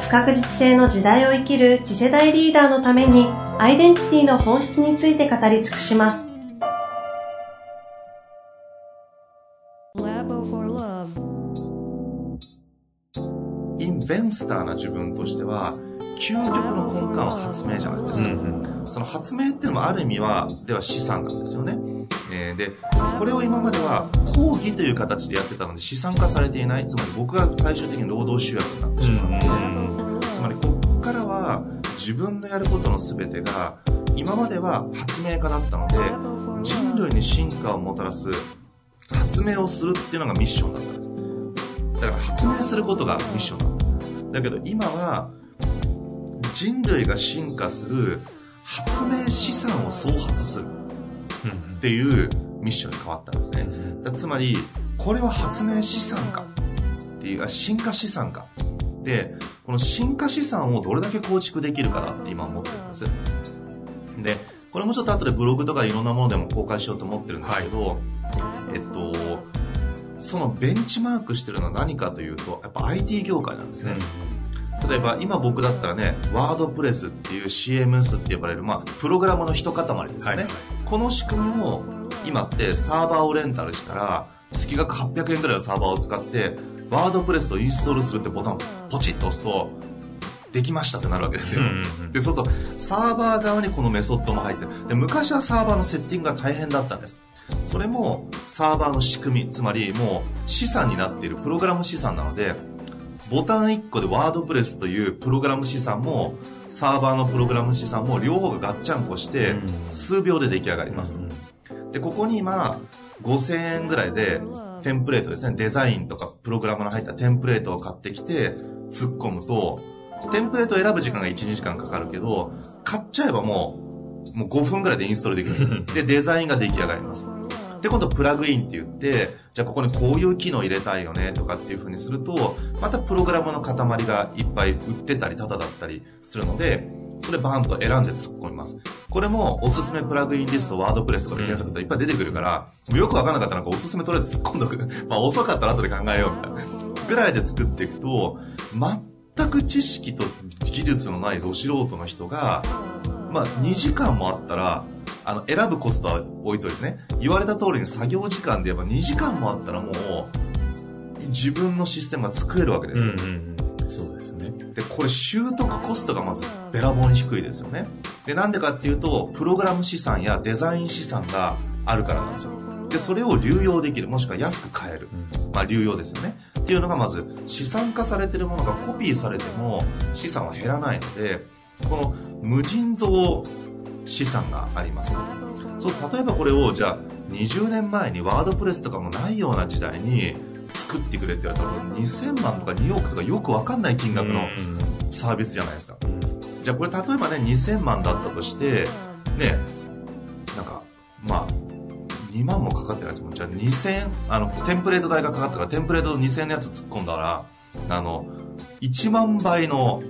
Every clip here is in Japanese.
不確実性の時代を生きる次世代リーダーのためにアイデンティティの本質について語り尽くします。インベンスターな自分としては究極の根幹は発明じゃないですか、うんうん、その発明っていうのもある意味はでは資産なんですよね、えー、でこれを今までは講義という形でやってたので資産化されていない。つまり僕が最終的に労働集約になってしまって、うんうん、は自分のやることの全てが今までは発明家だったので人類に進化をもたらす発明をするっていうのがミッションだったんですだから発明することがミッションだっただけど今は人類が進化する発明資産を創発するっていうミッションに変わったんですね。つまり、これは発明資産かっていう、進化資産か。で、この進化資産をどれだけ構築できるかだって今思ってるんです。で、これもちょっと後でブログとかいろんなものでも公開しようと思ってるんですけど、はい、えっと、そのベンチマークしてるのは何かというと、やっぱ IT 業界なんですね。うん例えば今僕だったらね、ワードプレスっていう CMS って呼ばれる、まあ、プログラムの一塊ですよね、はいこの仕組みも今ってサーバーをレンタルしたら、月額800円くらいのサーバーを使って、ワードプレスをインストールするってボタンをポチッと押すと、できましたってなるわけですよ。で、そうすると、サーバー側にこのメソッドも入ってる。で、昔はサーバーのセッティングが大変だったんです。それもサーバーの仕組み、つまりもう資産になっているプログラム資産なので、ボタン1個でワードプレスというプログラム資産もサーバーのプログラム資産も両方がガッチャンコして数秒で出来上がります。で、ここに今5000円ぐらいでテンプレートですね、デザインとかプログラムの入ったテンプレートを買ってきて突っ込むと、テンプレートを選ぶ時間が1、2時間かかるけど、買っちゃえばもう、もう5分ぐらいでインストールできる。で、デザインが出来上がります。で、今度プラグインって言って、じゃあここにこういう機能入れたいよねとかっていう風にすると、またプログラムの塊がいっぱい売ってたり、タダだったりするので、それバーンと選んで突っ込みます。これもおすすめプラグインリスト、ワードプレスとかで検索したらいっぱい出てくるから、よくわかんなかったらおすすめとりあえず突っ込んどく。まあ遅かったら後で考えようみたいな。ぐらいで作っていくと、全く知識と技術のないど素人の人が、まあ2時間もあったら、あの、選ぶコストは置いといてね、言われた通りに作業時間で言えば2時間もあったらもう、自分のシステムが作れるわけですよ。うんうんでこれ習得コストがまずべらぼうに低いですよね。で、なんでかっていうと、プログラム資産やデザイン資産があるからなんですよ。で、それを流用できる、もしくは安く買える。まあ、流用ですよね。っていうのがまず、資産化されてるものがコピーされても資産は減らないので、この無尽蔵資産があります。そう例えばこれをじゃあ20年前にワードプレスとかもないような時代に作ってくれって言われたら2000万とか2億とかよくわかんない金額のサービスじゃないですか。じゃあこれ例えばね2000万だったとしてねなんかまあ2万もかかってないですもんじゃあ2000あのテンプレート代がかかったからテンプレート2000のやつ突っ込んだらあの1万倍の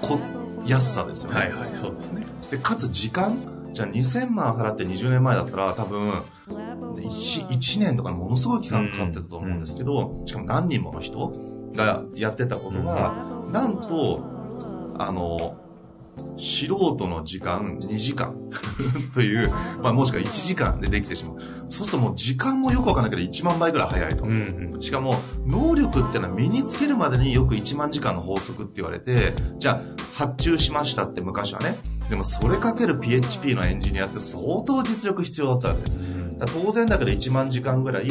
こ安さですよね。はいはい、そうですね。で、かつ時間じゃあ2000万払って20年前だったら多分1、1年とかものすごい期間かかってたと思うんですけど、しかも何人もの人がやってたことは、なんと、あの、素人の時間2時間 という、まあもしくは1時間でできてしまう。そうするともう時間もよくわかんないけど1万倍ぐらい早いと。うんうん、しかも能力っていうのは身につけるまでによく1万時間の法則って言われて、じゃあ発注しましたって昔はね。でもそれかける PHP のエンジニアって相当実力必要だったわけです。だ当然だけど1万時間ぐらい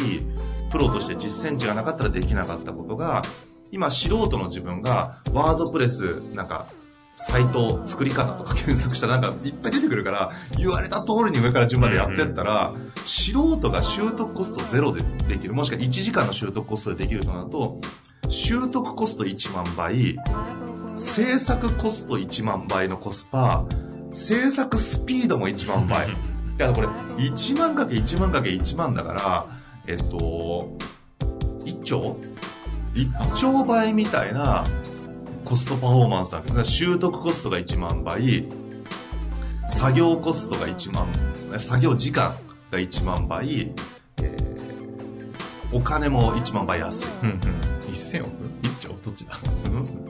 プロとして実践値がなかったらできなかったことが、今素人の自分がワードプレスなんかサイト作り方とか検索したらなんかいっぱい出てくるから、言われた通りに上から順番でやってったら、素人が習得コストゼロでできる、もしくは1時間の習得コストでできるとなると、習得コスト1万倍、制作コスト1万倍のコスパ制作スピードも1万倍だからこれ1万かけ1万かけ1万だからえっと1兆？1兆倍みたいなコストパフォーマンスなんですよ。習得コストが1万倍作業コストが1万作業時間が1万倍、えー、お金も1万倍安い、うんうん、1000億 ?1 兆？どっちだ、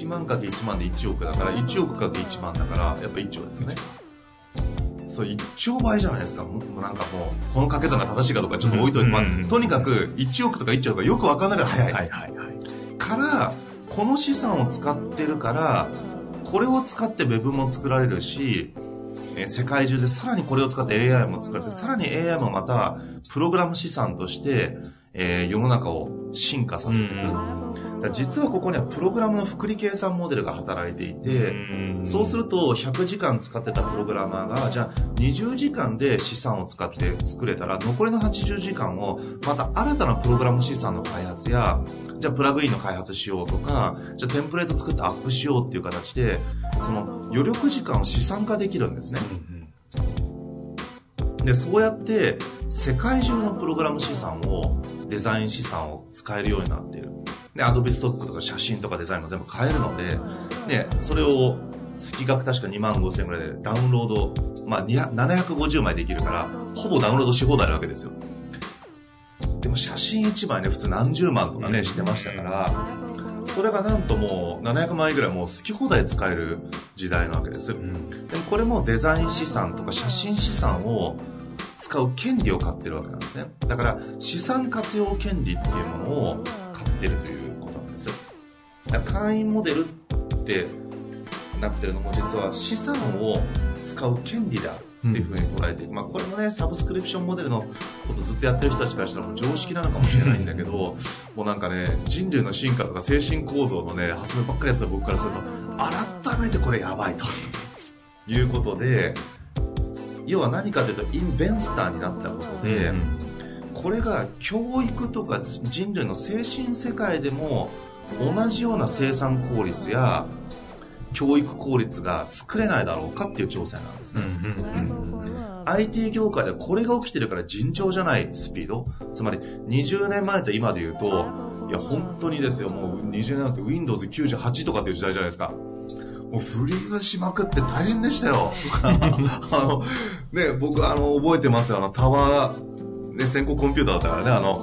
1万かけ1万で1億だから1億かけ1万だからやっぱ1兆ですよね。そう1兆倍じゃないですか。もうなんかもうこの掛け算が正しいかどうかちょっと置いといて、まあ、とにかく1億とか1兆とかよく分かんないから早い,、はいはいはい、からこの資産を使ってるからこれを使って Web も作られるしえ世界中でさらにこれを使って AI も作られてさらに AI もまたプログラム資産として、えー世の中を進化させていく、だ実はここにはプログラムの複利計算モデルが働いていて、そうすると100時間使ってたプログラマーがじゃあ20時間で資産を使って作れたら残りの80時間をまた新たなプログラム資産の開発やじゃあプラグインの開発しようとかじゃあテンプレート作ってアップしようっていう形でその余力時間を資産化できるんですね。でそうやって世界中のプログラム資産をデザイン資産を使えるようになっているでアドビストックとか写真とかデザインも全部買えるのででそれを月額確か2万5000円ぐらいでダウンロード、まあ、200 750枚できるからほぼダウンロードし放題なわけですよ。でも写真1枚ね普通何十万とかねしてましたからそれがなんともう700万円ぐらいもう好き放題使える時代なわけです、でもこれもデザイン資産とか写真資産を使う権利を買ってるわけなんですね。だから資産活用権利っていうものを買ってるという会員モデルってなってるのも実は資産を使う権利だっていうふうに捉えていく、まあこれもねサブスクリプションモデルのことずっとやってる人たちからしたらもう常識なのかもしれないんだけどもうなんかね人類の進化とか精神構造のね発明ばっかりやってた僕からすると改めてこれやばいと いうことで要は何かというとインベンスターになったことで、これが教育とか人類の精神世界でも同じような生産効率や教育効率が作れないだろうかっていう挑戦なんですね、IT 業界ではこれが起きてるから尋常じゃないスピード。つまり20年前と今で言うといや本当にですよ。もう20年前って Windows98 とかっていう時代じゃないですか。もうフリーズしまくって大変でしたよ。あの、ね、僕あの、覚えてますよ。あの、タワー、ね、先行コンピューターだったからね、あの、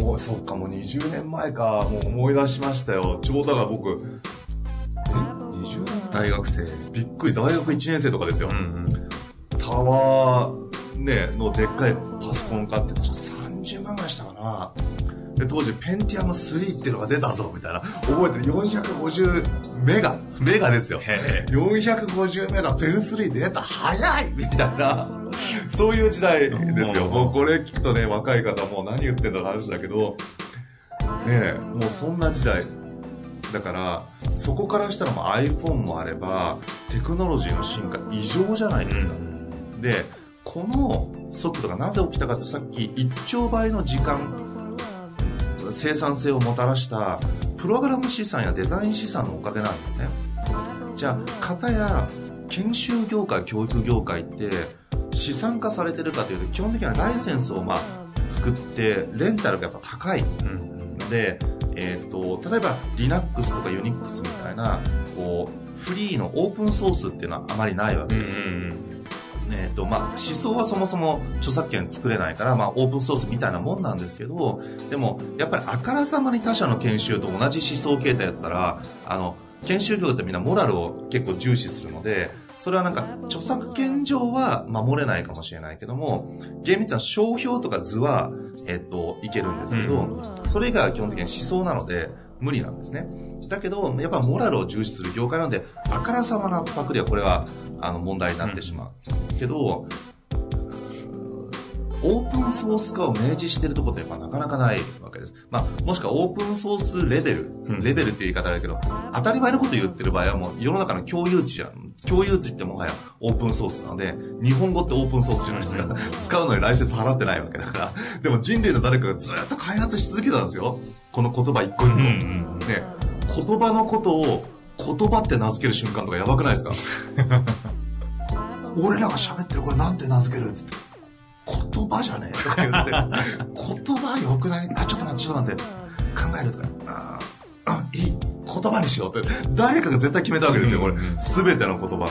もう、そっか、もう20年前か、もう思い出しましたよ。ちょうどだから僕、え ?20 年？大学生。びっくり、大学1年生とかですよ。うんうん。タワー、ね、のでっかいパソコン買って、確か30万ぐらいしたかな。で、当時、ペンティアム3っていうのが出たぞ、みたいな。覚えてる。450メガ。メガですよ。へえ。450メガペン3出た早いみたいな、そういう時代ですよ。うんもうこれ聞くとね、若い方もう何言ってんだって話だけど、ねえ、もうそんな時代。だから、そこからしたらもう iPhone もあれば、テクノロジーの進化異常じゃないですか。で、この速度がなぜ起きたかってさっき1兆倍の時間、生産性をもたらしたプログラム資産やデザイン資産のおかげなんですね。じゃあ、型や研修業界、教育業界って資産化されてるかというと、基本的にはライセンスをまあ作って、レンタルがやっぱ高い。うん。ので、えっ、と、例えば Linux とか Unix みたいな、こう、フリーのオープンソースっていうのはあまりないわけですよ。えーとまあ、思想はそもそも著作権作れないから、まあ、オープンソースみたいなもんなんですけどでもやっぱりあからさまに他社の研修と同じ思想形態やってたらあの研修業ってみんなモラルを結構重視するのでそれはなんか著作権上は守れないかもしれないけども厳密な商標とか図は、えっといけるんですけど、それ以外は基本的に思想なので無理なんですねだけどやっぱモラルを重視する業界なのであからさまなパクリはこれはあの問題になってしまう、けどオープンソース化を明示してるところってやっぱなかなかないわけです。まあ、もしくはオープンソースレベル、うんレベルっていう言い方あるけど、当たり前のこと言ってる場合はもう世の中の共有値じゃん。共有値ってもはやオープンソースなので、日本語ってオープンソースじゃないですか。使うのにライセンス払ってないわけだから。でも人類の誰かがずっと開発し続けたんですよ。この言葉一個一個。ね、言葉のことを言葉って名付ける瞬間とかやばくないですか？俺らが喋ってるこれなんて名付けるっつって。言葉じゃねえとか言って。言葉よくない？あちょっと待ってちょっと待って。考えるとか。ああいい言葉にしようって。誰かが絶対決めたわけですよこれ。全ての言葉。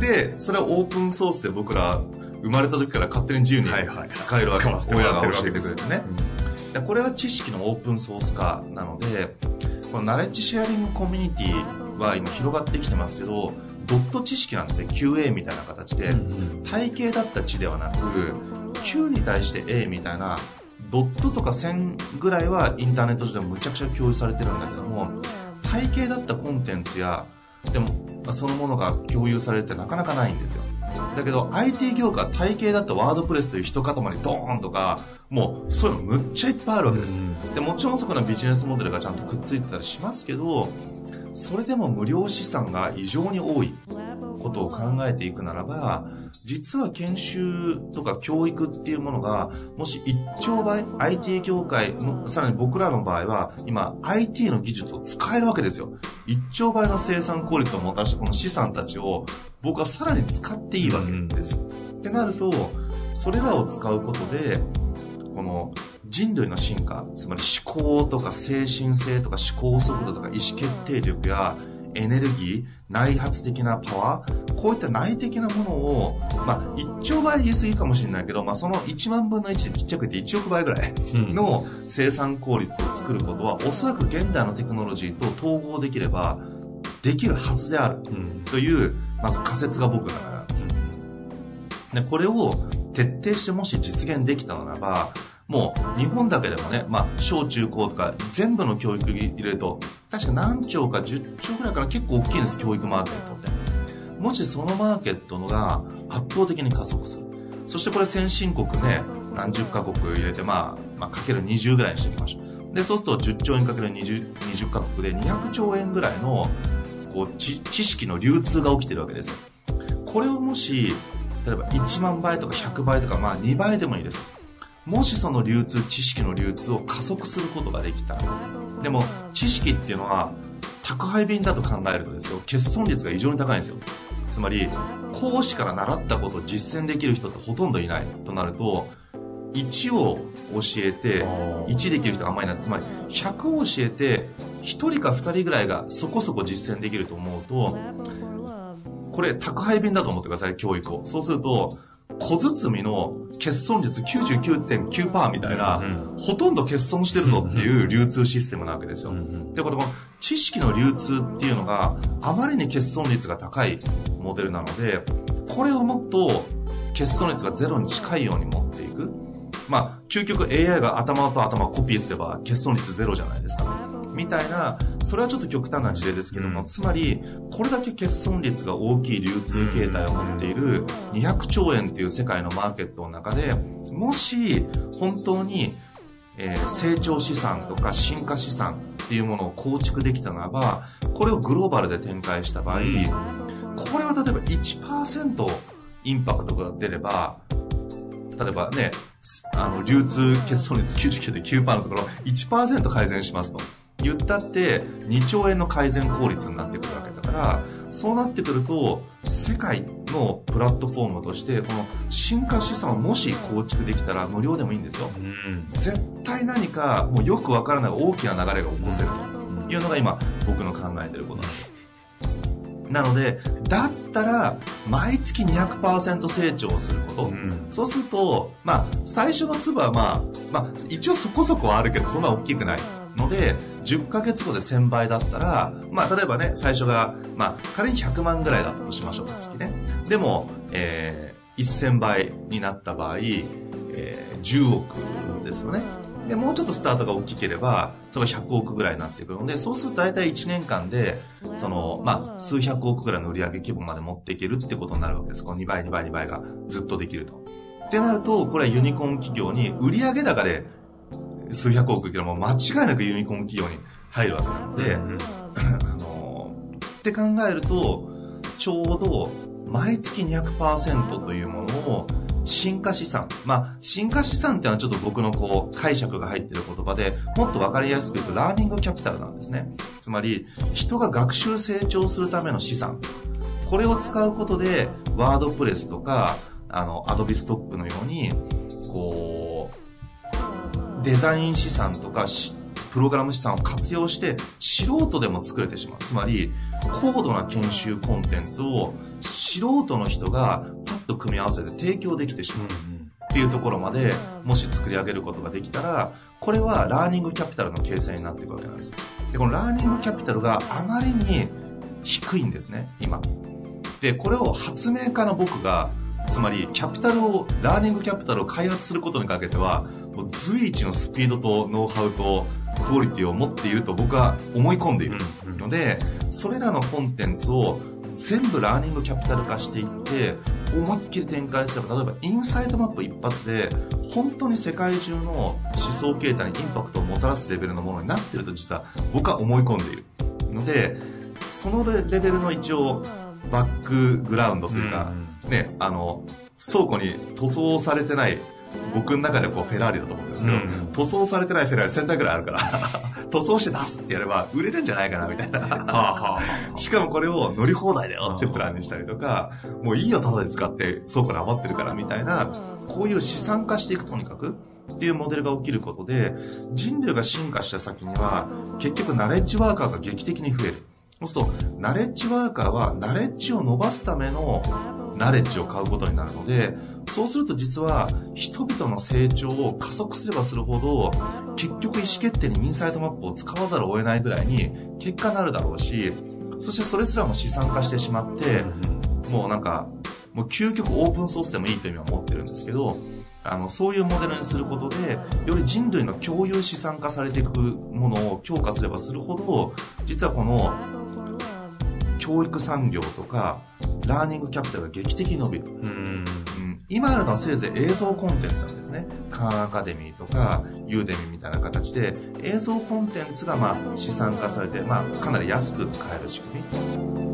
でそれはオープンソースで僕ら生まれた時から勝手に自由に使えるわけ。です、親が教えてくれてね、でこれは知識のオープンソース化なのでこのナレッジシェアリングコミュニティは今広がってきてますけどドット知識なんですね。QA みたいな形で。体系だった知ではなく Q に対して A みたいなドットとか線ぐらいはインターネット上でもむちゃくちゃ共有されてるんだけども体系だったコンテンツやでもそのものが共有されるってなかなかないんですよ。だけど IT 業界体系だったワードプレスという一塊ドーンとかもうそういうのむっちゃいっぱいあるわけです、でもちろんそこのビジネスモデルがちゃんとくっついてたりしますけどそれでも無料資産が異常に多いことを考えていくならば実は研修とか教育っていうものがもし1兆倍 IT 業界さらに僕らの場合は今 IT の技術を使えるわけですよ。1兆倍の生産効率をもたらしたこの資産たちを僕はさらに使っていいわけです、ってなるとそれらを使うことでこの人類の進化つまり思考とか精神性とか思考速度とか意思決定力やエネルギー内発的なパワーこういった内的なものを、まあ、1兆倍言い過ぎかもしれないけど、まあ、その1万分の1でちっちゃくて1億倍ぐらいの生産効率を作ることは、おそらく現代のテクノロジーと統合できればできるはずであるという、まず仮説が僕の中なんです。でこれを徹底してもし実現できたならばもう日本だけでもね、まあ、小中高とか全部の教育入れると、確か何兆か10兆ぐらいから結構大きいんです、教育マーケットって。もしそのマーケットのが圧倒的に加速する。そしてこれ先進国ね、何十カ国入れて、まあ、まあ、かける20ぐらいにしておきましょう。で、そうすると10兆円かける 20, 20カ国で200兆円ぐらいの、こう、知識の流通が起きてるわけですよ。これをもし、例えば1万倍とか100倍とか、まあ2倍でもいいです。もしその流通知識の流通を加速することができたらでも知識っていうのは宅配便だと考えるとですよ欠損率が異常に高いんですよ。つまり講師から習ったことを実践できる人ってほとんどいないとなると1を教えて1できる人があんまりない。つまり100を教えて1人か2人ぐらいがそこそこ実践できると思うとこれ宅配便だと思ってください教育を。そうすると小包の欠損率99.9%みたいな、うんほとんど欠損してるぞっていう流通システムなわけですよ。うん、で、この知識の流通っていうのがあまりに欠損率が高いモデルなので、これをもっと欠損率がゼロに近いように持っていく。まあ、究極 AI が頭と頭をコピーすれば欠損率ゼロじゃないですか。みたいな、それはちょっと極端な事例ですけども、うん、つまり、これだけ欠損率が大きい流通形態を持っている200兆円っていう世界のマーケットの中で、もし本当に、えー、成長資産とか進化資産っていうものを構築できたならば、これをグローバルで展開した場合、これは例えば1%インパクトが出れば、例えばね、あの、流通欠損率99.9%のところ1%改善しますと。言ったって2兆円の改善効率になってくるわけだからそうなってくると世界のプラットフォームとしてこの進化資産をもし構築できたら無料でもいいんですよ、うん、絶対何かもうよくわからない大きな流れが起こせると。いうのが今僕の考えてることなんです。なのでだったら毎月200%成長すること、うん、そうするとまあ最初の粒はまあまあ一応そこそこはあるけどそんな大きくないので、10ヶ月後で1000倍だったら、まあ、例えばね、最初が、まあ、仮に100万ぐらいだったとしましょうか、月ね。でも、えー、1000倍になった場合、えー、10億ですよね。で、もうちょっとスタートが大きければ、それが100億ぐらいになってくるので、そうすると大体1年間で、その、まあ、数百億ぐらいの売上規模まで持っていけるってことになるわけです。この2倍、2倍、2倍がずっとできると。ってなると、これはユニコーン企業に売上高で数百億いけども間違いなくユニコーン企業に入るわけなので、うん、あのって考えるとちょうど毎月200%というものを進化資産。まあ、進化資産っていうのはちょっと僕のこう、解釈が入ってる言葉で、もっとわかりやすく言うと、ラーニングキャピタルなんですね。つまり、人が学習成長するための資産。これを使うことで、ワードプレスとか、あの、アドビストックのように、こう、デザイン資産とか、プログラム資産を活用して素人でも作れてしまう。つまり、高度な研修コンテンツを素人の人がパッと組み合わせて提供できてしまう。っていうところまでもし作り上げることができたら、これはラーニングキャピタルの形成になっていくわけなんです。で、このラーニングキャピタルがあまりに低いんですね、今。で、これを発明家の僕がつまりキャピタルをラーニングキャピタルを開発することにかけてはもう随一のスピードとノウハウとクオリティを持っていると僕は思い込んでいるので、それらのコンテンツを全部ラーニングキャピタル化していって思いっきり展開すれば例えばインサイトマップ一発で本当に世界中の思想形態にインパクトをもたらすレベルのものになっていると実は僕は思い込んでいるのでそのレベルの一応バックグラウンドというか、ね、あの倉庫に塗装されてない僕の中でこうフェラーリだと思うんですけど、うん、塗装されてないフェラーリ1000台ぐらいあるから 塗装して出すってやれば売れるんじゃないかなみたいな。しかもこれを乗り放題だよってプランにしたりとかもういいよただで使って倉庫に余ってるからみたいなこういう資産化していくとにかくっていうモデルが起きることで人類が進化した先には結局ナレッジワーカーが劇的に増える。そうするとナレッジワーカーはナレッジを伸ばすためのナレッジを買うことになるのでそうすると実は人々の成長を加速すればするほど結局意思決定にインサイトマップを使わざるを得ないぐらいに結果になるだろうしそしてそれすらも資産化してしまってもうなんかもう究極オープンソースでもいいという意味は持ってるんですけどあのそういうモデルにすることでより人類の共有資産化されていくものを強化すればするほど実はこの教育産業とかラーニングキャピタルが劇的に伸びる。うん今あるのはせいぜい映像コンテンツなんですね。カーンアカデミーとか、ユーデミみたいな形で、映像コンテンツがまあ資産化されて、まあかなり安く買える仕組み。